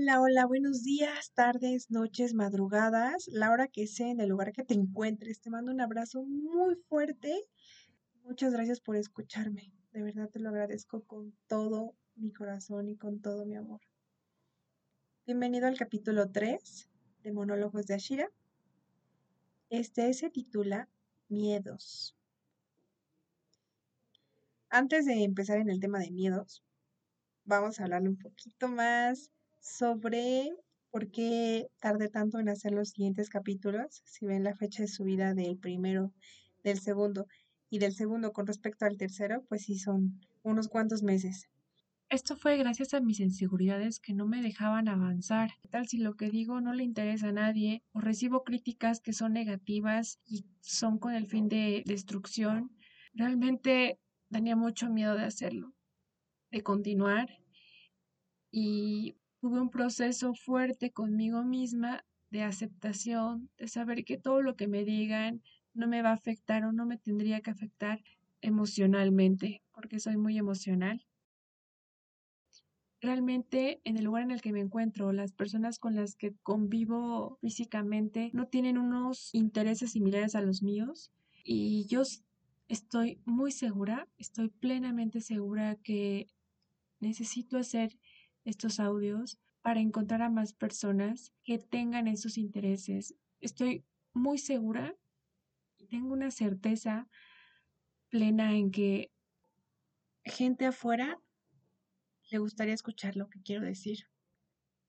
Hola, hola, buenos días, tardes, noches, madrugadas, la hora que sea, en el lugar que te encuentres. Te mando un abrazo muy fuerte. Muchas gracias por escucharme. De verdad te lo agradezco con todo mi corazón y con todo mi amor. Bienvenido al capítulo 3 de Monólogos de Ashira. Este se titula Miedos. Antes de empezar en el tema de miedos, vamos a hablarle un poquito más sobre por qué tardé tanto en hacer los siguientes capítulos. Si ven la fecha de subida del primero, del segundo y del segundo con respecto al tercero, pues sí son unos cuantos meses. Esto fue gracias a mis inseguridades que no me dejaban avanzar. ¿Qué tal si lo que digo no le interesa a nadie o recibo críticas que son negativas y son con el fin de destrucción? Realmente tenía mucho miedo de hacerlo, de continuar y tuve un proceso fuerte conmigo misma de aceptación, de saber que todo lo que me digan no me va a afectar o no me tendría que afectar emocionalmente, porque soy muy emocional. Realmente en el lugar en el que me encuentro, las personas con las que convivo físicamente no tienen unos intereses similares a los míos y yo estoy muy segura, estoy plenamente segura que necesito hacer estos audios para encontrar a más personas que tengan esos intereses. Estoy muy segura y tengo una certeza plena en que gente afuera le gustaría escuchar lo que quiero decir.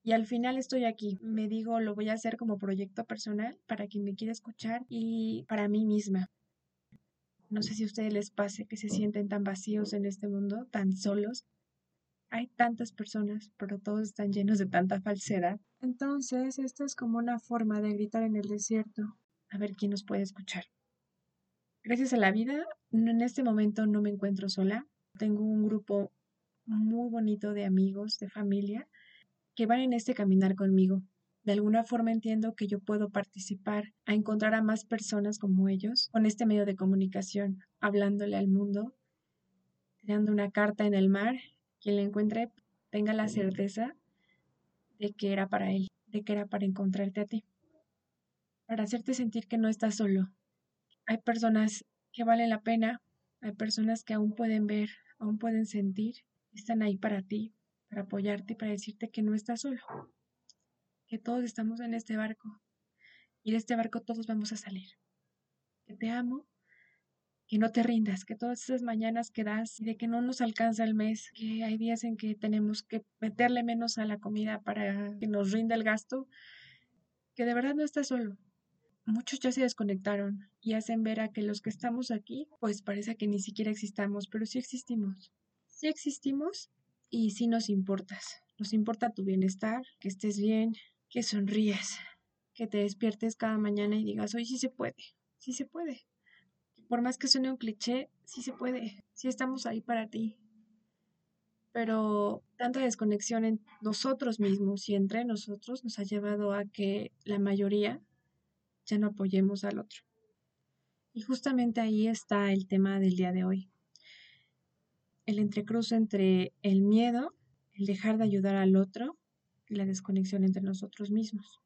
Y al final estoy aquí. Me digo, lo voy a hacer como proyecto personal para quien me quiera escuchar y para mí misma. No sé si a ustedes les pase que se sienten tan vacíos en este mundo, tan solos, hay tantas personas, pero todos están llenos de tanta falsedad. Entonces, esta es como una forma de gritar en el desierto, a ver quién nos puede escuchar. Gracias a la vida, en este momento no me encuentro sola. Tengo un grupo muy bonito de amigos, de familia, que van en este caminar conmigo. De alguna forma entiendo que yo puedo participar a encontrar a más personas como ellos con este medio de comunicación, hablándole al mundo, tirando una carta en el mar quien le encuentre tenga la certeza de que era para él, de que era para encontrarte a ti, para hacerte sentir que no estás solo. Hay personas que valen la pena, hay personas que aún pueden ver, aún pueden sentir, están ahí para ti, para apoyarte y para decirte que no estás solo, que todos estamos en este barco y de este barco todos vamos a salir. Que te amo que no te rindas, que todas esas mañanas que das de que no nos alcanza el mes, que hay días en que tenemos que meterle menos a la comida para que nos rinda el gasto, que de verdad no estás solo. Muchos ya se desconectaron y hacen ver a que los que estamos aquí, pues parece que ni siquiera existamos, pero sí existimos. Sí existimos y sí nos importas. Nos importa tu bienestar, que estés bien, que sonríes, que te despiertes cada mañana y digas, hoy sí se puede, sí se puede por más que suene un cliché, sí se puede, sí estamos ahí para ti. Pero tanta desconexión en nosotros mismos y entre nosotros nos ha llevado a que la mayoría ya no apoyemos al otro. Y justamente ahí está el tema del día de hoy. El entrecruce entre el miedo, el dejar de ayudar al otro y la desconexión entre nosotros mismos.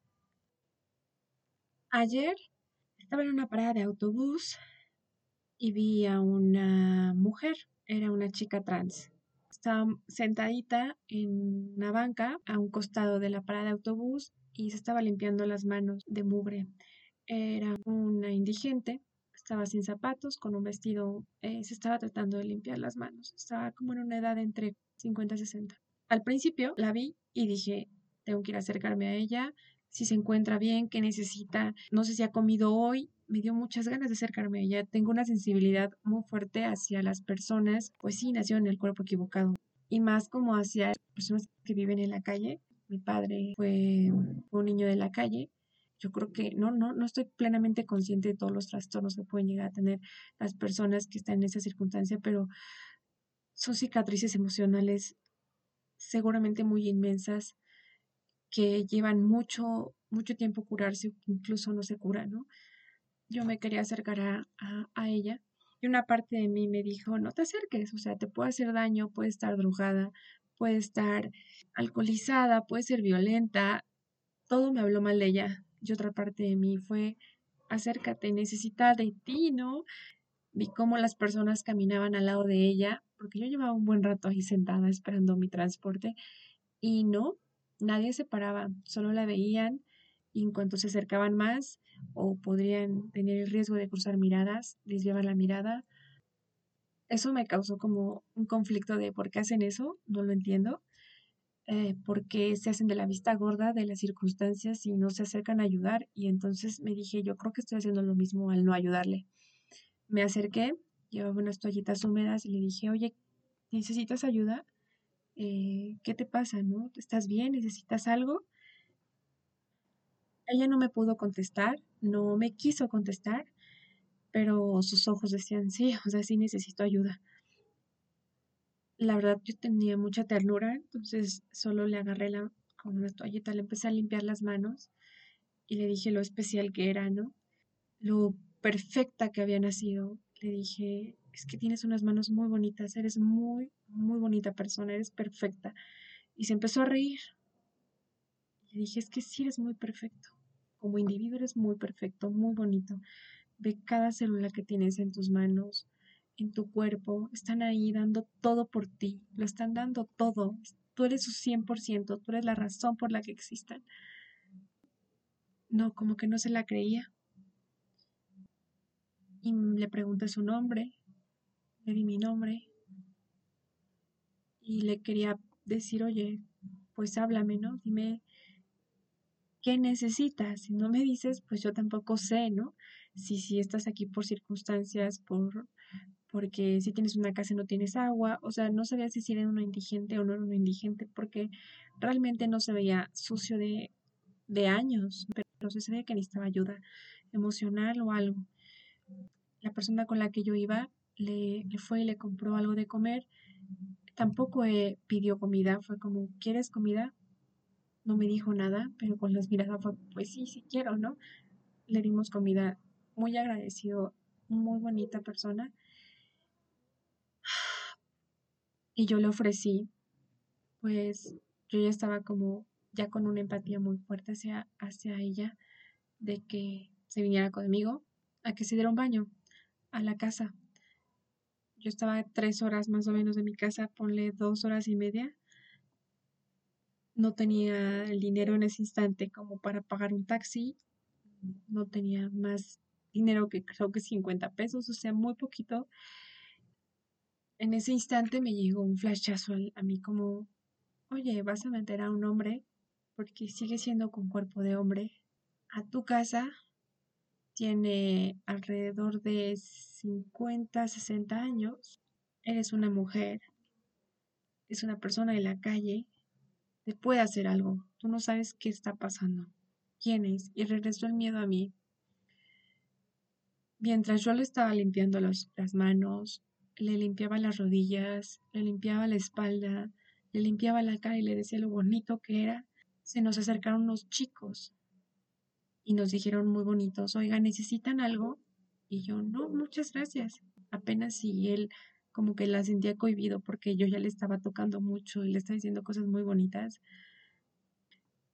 Ayer estaba en una parada de autobús y vi a una mujer, era una chica trans. Estaba sentadita en una banca a un costado de la parada de autobús y se estaba limpiando las manos de mugre. Era una indigente, estaba sin zapatos, con un vestido, eh, se estaba tratando de limpiar las manos. Estaba como en una edad entre 50 y 60. Al principio la vi y dije, tengo que ir a acercarme a ella, si se encuentra bien, qué necesita, no sé si ha comido hoy, me dio muchas ganas de acercarme a ella. Tengo una sensibilidad muy fuerte hacia las personas, pues sí, nació en el cuerpo equivocado. Y más como hacia personas que viven en la calle. Mi padre fue un niño de la calle. Yo creo que no, no, no estoy plenamente consciente de todos los trastornos que pueden llegar a tener las personas que están en esa circunstancia, pero son cicatrices emocionales seguramente muy inmensas que llevan mucho, mucho tiempo curarse, incluso no se curan, ¿no? Yo me quería acercar a, ella y una parte de mí me dijo, no te acerques, o sea, te puede hacer daño, puede estar drogada, puede estar alcoholizada, puede ser violenta, todo me habló mal de ella. Y otra parte de mí fue, acércate, necesita de ti, ¿no? Vi cómo las personas caminaban al lado de ella, porque yo llevaba un buen rato ahí sentada esperando mi transporte, y no, nadie se paraba, solo la veían, y en cuanto se acercaban más, o podrían tener el riesgo de cruzar miradas, desviaban la mirada. Eso me causó como un conflicto de por qué hacen eso, no lo entiendo. Eh, porque se hacen de la vista gorda de las circunstancias y no se acercan a ayudar. Y entonces me dije, yo creo que estoy haciendo lo mismo al no ayudarle. Me acerqué, llevaba unas toallitas húmedas y le dije, oye, ¿necesitas ayuda? Eh, ¿Qué te pasa? ¿No? ¿Estás bien? ¿Necesitas algo? Ella no me pudo contestar, no me quiso contestar, pero sus ojos decían, sí, o sea, sí necesito ayuda la verdad yo tenía mucha ternura, entonces solo le agarré la, con una toallita, le empecé a limpiar las manos y le dije lo especial que era, ¿no? Lo perfecta que había nacido. Le dije, es que tienes unas manos muy bonitas, eres muy, muy bonita persona, eres perfecta. Y se empezó a reír. Le dije, es que sí eres muy perfecto. Como individuo eres muy perfecto, muy bonito. Ve cada célula que tienes en tus manos, en tu cuerpo, están ahí dando todo por ti, lo están dando todo. Tú eres su 100%, tú eres la razón por la que existan. No, como que no se la creía. Y le pregunté su nombre, le di mi nombre y le quería decir, oye, pues háblame, ¿no? Dime qué necesitas. Si no me dices, pues yo tampoco sé, ¿no? Si, si estás aquí por circunstancias, por porque si tienes una casa y no tienes agua, o sea, no sabía si era uno indigente o no era uno indigente, porque realmente no se veía sucio de, de años, pero se veía que necesitaba ayuda emocional o algo. La persona con la que yo iba le, le fue y le compró algo de comer. Tampoco eh, pidió comida, fue como, ¿quieres comida? No me dijo nada, pero con las miradas pues sí, sí quiero, ¿no? Le dimos comida, muy agradecido, muy bonita persona y yo le ofrecí, pues yo ya estaba como ya con una empatía muy fuerte hacia, hacia ella, de que se viniera conmigo a que se diera un baño a la casa. Yo estaba tres horas más o menos de mi casa, ponle dos horas y media. No tenía el dinero en ese instante como para pagar un taxi. No tenía más dinero que creo que 50 pesos, o sea, muy poquito en ese instante me llegó un flashazo a mí como, oye, vas a meter a un hombre, porque sigue siendo con cuerpo de hombre, a tu casa, tiene alrededor de 50, 60 años, eres una mujer, es una persona de la calle, te puede hacer algo, tú no sabes qué está pasando, quién es, y regresó el miedo a mí. Mientras yo le estaba limpiando las manos, le limpiaba las rodillas, le limpiaba la espalda, le limpiaba la cara y le decía lo bonito que era, se nos acercaron unos chicos y nos dijeron muy bonitos, oiga, ¿necesitan algo? Y yo, no, muchas gracias. Apenas si él como que la sentía cohibido porque yo ya le estaba tocando mucho y le estaba diciendo cosas muy bonitas.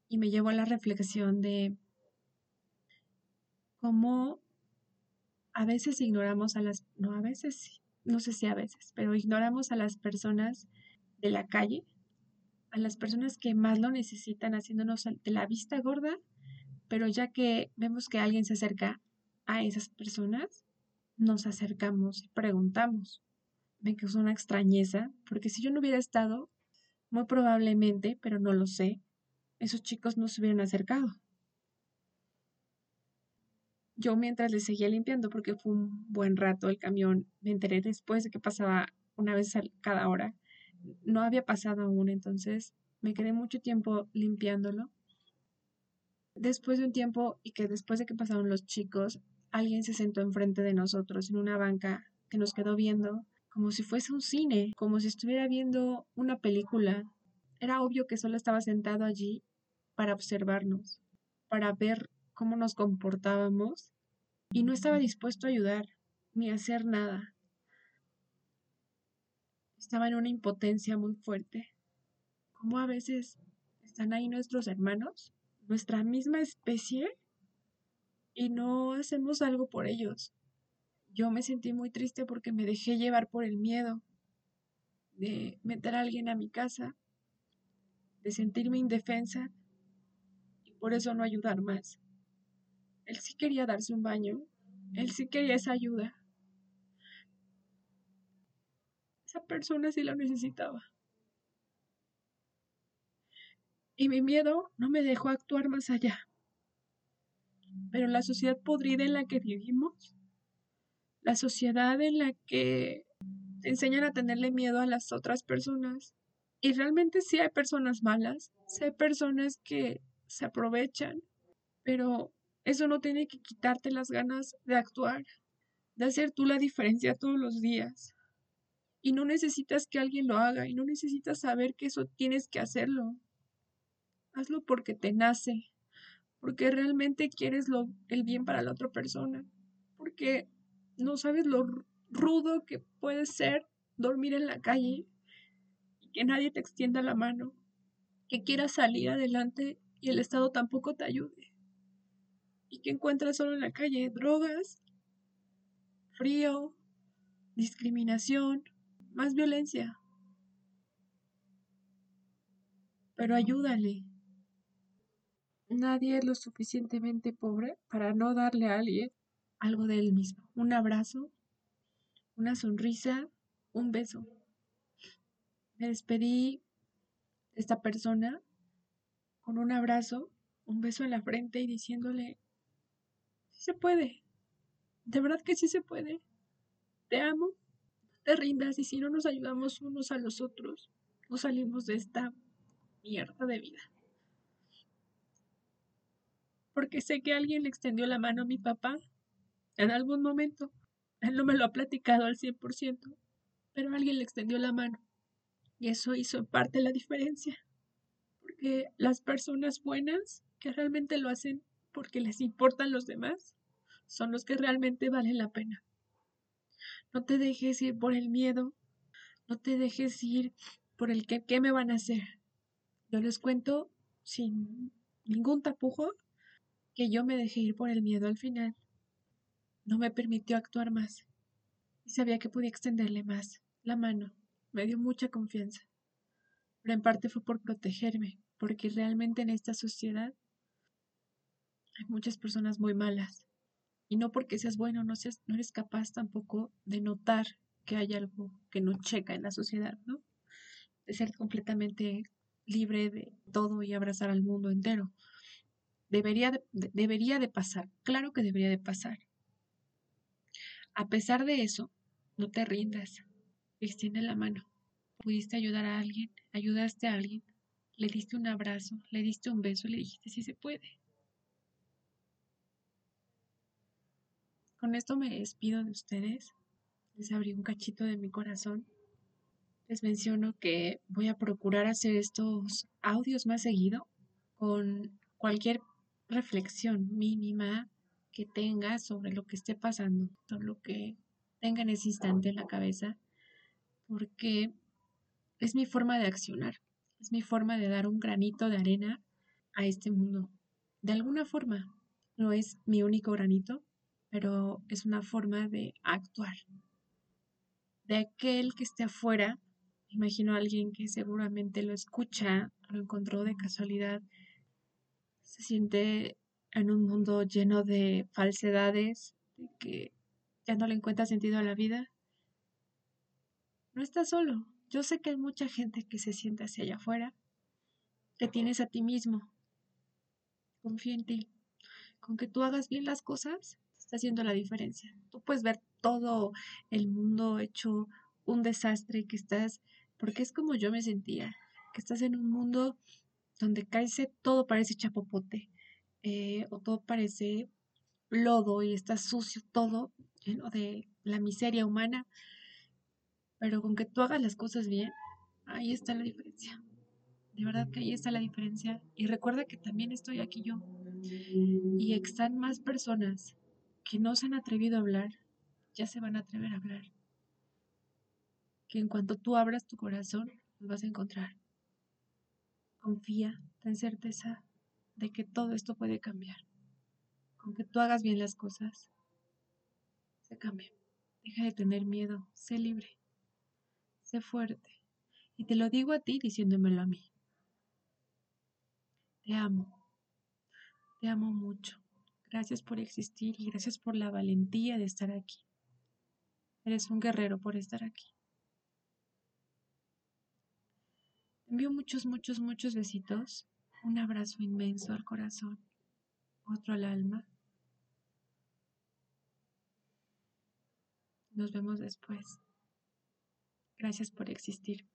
Y me llevó a la reflexión de cómo a veces ignoramos a las, no, a veces no sé si a veces, pero ignoramos a las personas de la calle, a las personas que más lo necesitan, haciéndonos de la vista gorda, pero ya que vemos que alguien se acerca a esas personas, nos acercamos y preguntamos. Me causó una extrañeza, porque si yo no hubiera estado, muy probablemente, pero no lo sé, esos chicos no se hubieran acercado yo mientras le seguía limpiando, porque fue un buen rato el camión, me enteré después de que pasaba una vez cada hora. No había pasado aún, entonces me quedé mucho tiempo limpiándolo. Después de un tiempo y que después de que pasaron los chicos, alguien se sentó enfrente de nosotros en una banca que nos quedó viendo como si fuese un cine, como si estuviera viendo una película. Era obvio que solo estaba sentado allí para observarnos, para ver cómo nos comportábamos y no estaba dispuesto a ayudar ni a hacer nada. Estaba en una impotencia muy fuerte. cómo a veces están ahí nuestros hermanos, nuestra misma especie, y no hacemos algo por ellos. Yo me sentí muy triste porque me dejé llevar por el miedo de meter a alguien a mi casa, de sentirme indefensa y por eso no ayudar más. Él sí quería darse un baño, él sí quería esa ayuda. Esa persona sí lo necesitaba. Y mi miedo no me dejó actuar más allá. Pero la sociedad podrida en la que vivimos, la sociedad en la que te enseñan a tenerle miedo a las otras personas. Y realmente sí hay personas malas, sí hay personas que se aprovechan, pero eso no tiene que quitarte las ganas de actuar, de hacer tú la diferencia todos los días. Y no necesitas que alguien lo haga y no necesitas saber que eso tienes que hacerlo. Hazlo porque te nace, porque realmente quieres lo, el bien para la otra persona, porque no sabes lo rudo que puede ser dormir en la calle y que nadie te extienda la mano, que quieras salir adelante y el Estado tampoco te ayude, y que encuentras solo en la calle drogas, frío, discriminación, más violencia. Pero ayúdale. Nadie es lo suficientemente pobre para no darle a alguien algo de él mismo. Un abrazo, una sonrisa, un beso. Me despedí de esta persona con un abrazo, un beso en la frente y diciéndole, sí se puede, de verdad que sí se puede. Te amo, te rindas y si no nos ayudamos unos a los otros, no salimos de esta mierda de vida. Porque sé que alguien le extendió la mano a mi papá en algún momento él no me lo ha platicado al 100%, pero alguien le extendió la mano. Y eso hizo en parte la diferencia. Porque las personas buenas que realmente lo hacen porque les importan los demás son los que realmente valen la pena. No te dejes ir por el miedo, no te dejes ir por el que qué me van a hacer. Yo les cuento sin ningún tapujo que yo me dejé ir por el miedo al final no me permitió actuar más y sabía que podía extenderle más la mano. Me dio mucha confianza. Pero en parte fue por protegerme, porque realmente en esta sociedad hay muchas personas muy malas. Y no porque seas bueno, no, seas, no eres capaz tampoco de notar que hay algo que no checa en la sociedad, ¿no? De ser completamente libre de todo y abrazar al mundo entero. Debería debería de pasar, claro que debería de pasar. A pesar de eso, no te rindas. Extiende la mano. Pudiste ayudar a alguien, ayudaste a alguien, le diste un abrazo, le diste un beso, le dijiste si se puede. Con esto me despido de ustedes. Les abrí un cachito de mi corazón. Les menciono que voy a procurar hacer estos audios más seguido con cualquier reflexión mínima que tenga sobre lo que esté pasando, sobre lo que tenga en ese instante en la cabeza, porque es mi forma de accionar, es mi forma de dar un granito de arena a este mundo. De alguna forma, no es mi único granito, pero es una forma de actuar. De aquel que esté afuera, imagino a alguien que seguramente lo escucha, lo encontró de casualidad, se siente en un mundo lleno de falsedades, de que ya no le encuentra sentido a la vida, no estás solo. Yo sé que hay mucha gente que se siente hacia allá afuera. Te tienes a ti mismo. Confía en ti. Con que tú hagas bien las cosas, está haciendo la diferencia. Tú puedes ver todo el mundo hecho un desastre, que estás, porque es como yo me sentía, que estás en un mundo donde cae todo parece chapopote, eh, o todo parece lodo y está sucio todo, lleno de la miseria humana, pero con que tú hagas las cosas bien, ahí está la diferencia. De verdad que ahí está la diferencia. Y recuerda que también estoy aquí yo. Y están más personas que no se han atrevido a hablar, ya se van a atrever a hablar. Que en cuanto tú abras tu corazón, vas a encontrar. Confía, ten certeza de que todo esto puede cambiar. Con que tú hagas bien las cosas, se cambian. Deja de tener miedo, sé libre, sé fuerte. Y te lo digo a ti diciéndomelo a mí. Te amo, te amo mucho. Gracias por existir y gracias por la valentía de estar aquí. Eres un guerrero por estar aquí. Te envío muchos, muchos, muchos besitos. Un abrazo inmenso al corazón, otro al alma. Nos vemos después. Gracias por existir.